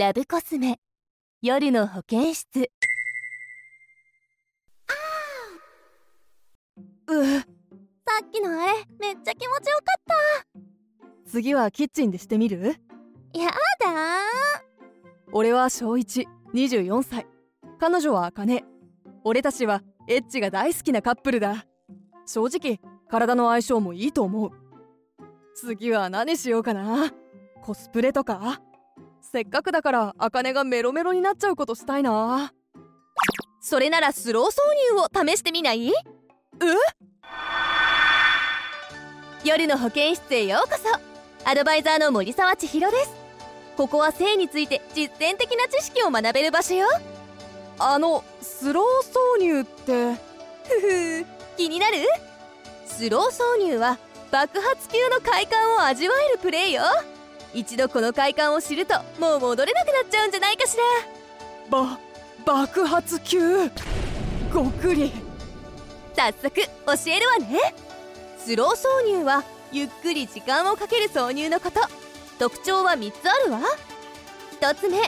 ラブコスメ。夜の保健室。うさっきのあれめっちゃ気持ちよかった。次はキッチンでしてみる？やだ俺は小124歳。彼女は茜。俺たちはエッチが大好きなカップルだ。正直体の相性もいいと思う。次は何しようかな。コスプレとか？せっかくだから茜がメロメロになっちゃうことしたいな。それならスロー挿入を試してみない？え？夜の保健室へようこそ。アドバイザーの森沢千尋です。ここは性について実践的な知識を学べる場所よ。あのスロー挿入って？ふふ気になる？スロー挿入は爆発級の快感を味わえるプレイよ一度この快感を知るともう戻れなくなっちゃうんじゃないかしら。ば爆発級。ごくり早速教えるわね。スロー挿入はゆっくり時間をかける挿入のこと。特徴は3つあるわ。1つ目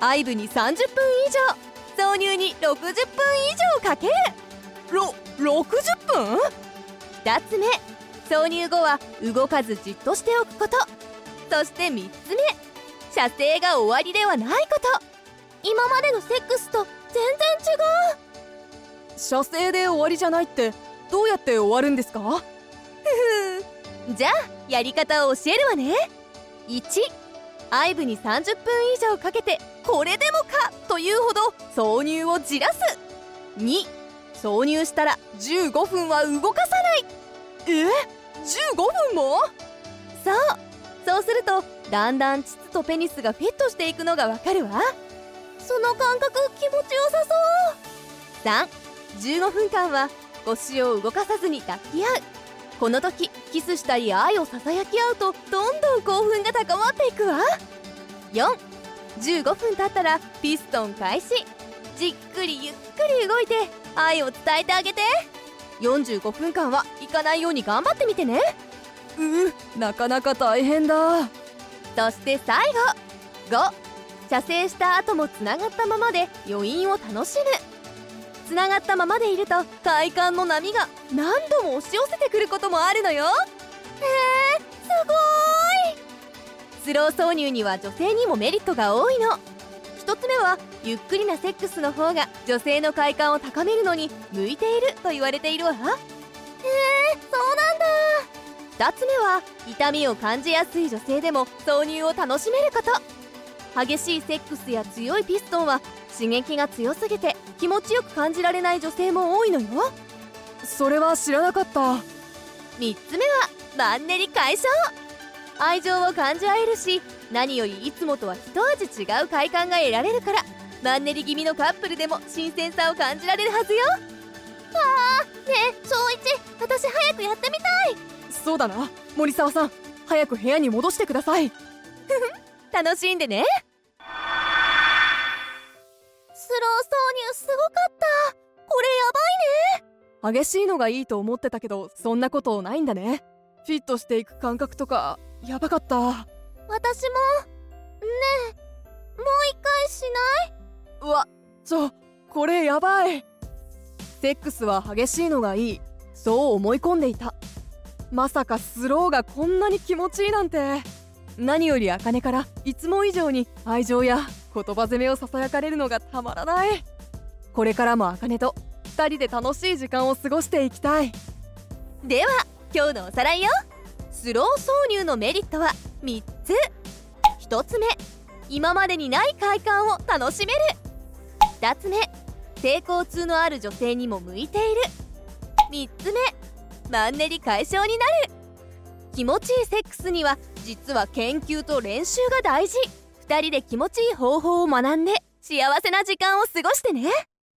愛部に30分以上。挿入に60分以上かける。ろ60分 ?2 つ目挿入後は動かずじっとしておくことそして3つ目。射精が終わりではないこと。今までのセックスと全然違う。射精で終わりじゃないってどうやって終わるんですか？ふふ。じゃあやり方を教えるわね。1愛部に30分以上かけてこれでもかというほど挿入をじらす。2挿入したら15分は動かさない。え15分も？そうそうするとだんだん膣とペニスがフィットしていくのがわかるわ。その感覚気持ちよさそう。315分間は腰を動かさずに抱き合う。この時キスしたり愛をささやき合うとどんどん興奮が高まっていくわ。415分経ったらピストン開始。じっくりゆっくり動いて愛を伝えてあげて。45分間は行かないように頑張ってみてね。うなかなか大変だ。そして最後。5射精した後もつながったままで余韻を楽しむ。つながったままでいると快感の波が何度も押し寄せてくることもあるのよ。へえすごい。スロー挿入には女性にもメリットが多いの。1つ目はゆっくりなセックスの方が女性の快感を高めるのに向いていると言われているわ。へえそう2つ目は痛みを感じやすい女性でも挿入を楽しめること。激しいセックスや強いピストンは刺激が強すぎて気持ちよく感じられない女性も多いのよ。それは知らなかった。3つ目はマンネリ解消。愛情を感じ合えるし何よりいつもとは一味違う快感が得られるからマンネリ気味のカップルでも新鮮さを感じられるはずよ。わあねえ小一私早くやってみたいそうだな。森沢さん早く部屋に戻してください。楽しんでね。スロー挿入すごかった。これやばいね。激しいのがいいと思ってたけどそんなことないんだね。フィットしていく感覚とかやばかった。私も。ねえ。もう一回しない？うわちょこれやばい。セックスは激しいのがいい。そう思い込んでいたまさかスローがこんなに気持ちいいなんて。何より茜からいつも以上に愛情や言葉攻めをささやかれるのがたまらない。これからも茜と2人で楽しい時間を過ごしていきたい。では今日のおさらいよ。スロー挿入のメリットは3つ。1つ目今までにない快感を楽しめる。2つ目抵抗痛のある女性にも向いている。3つ目マンネリ解消になる。気持ちいいセックスには実は研究と練習が大事。2人で気持ちいい方法を学んで幸せな時間を過ごしてね。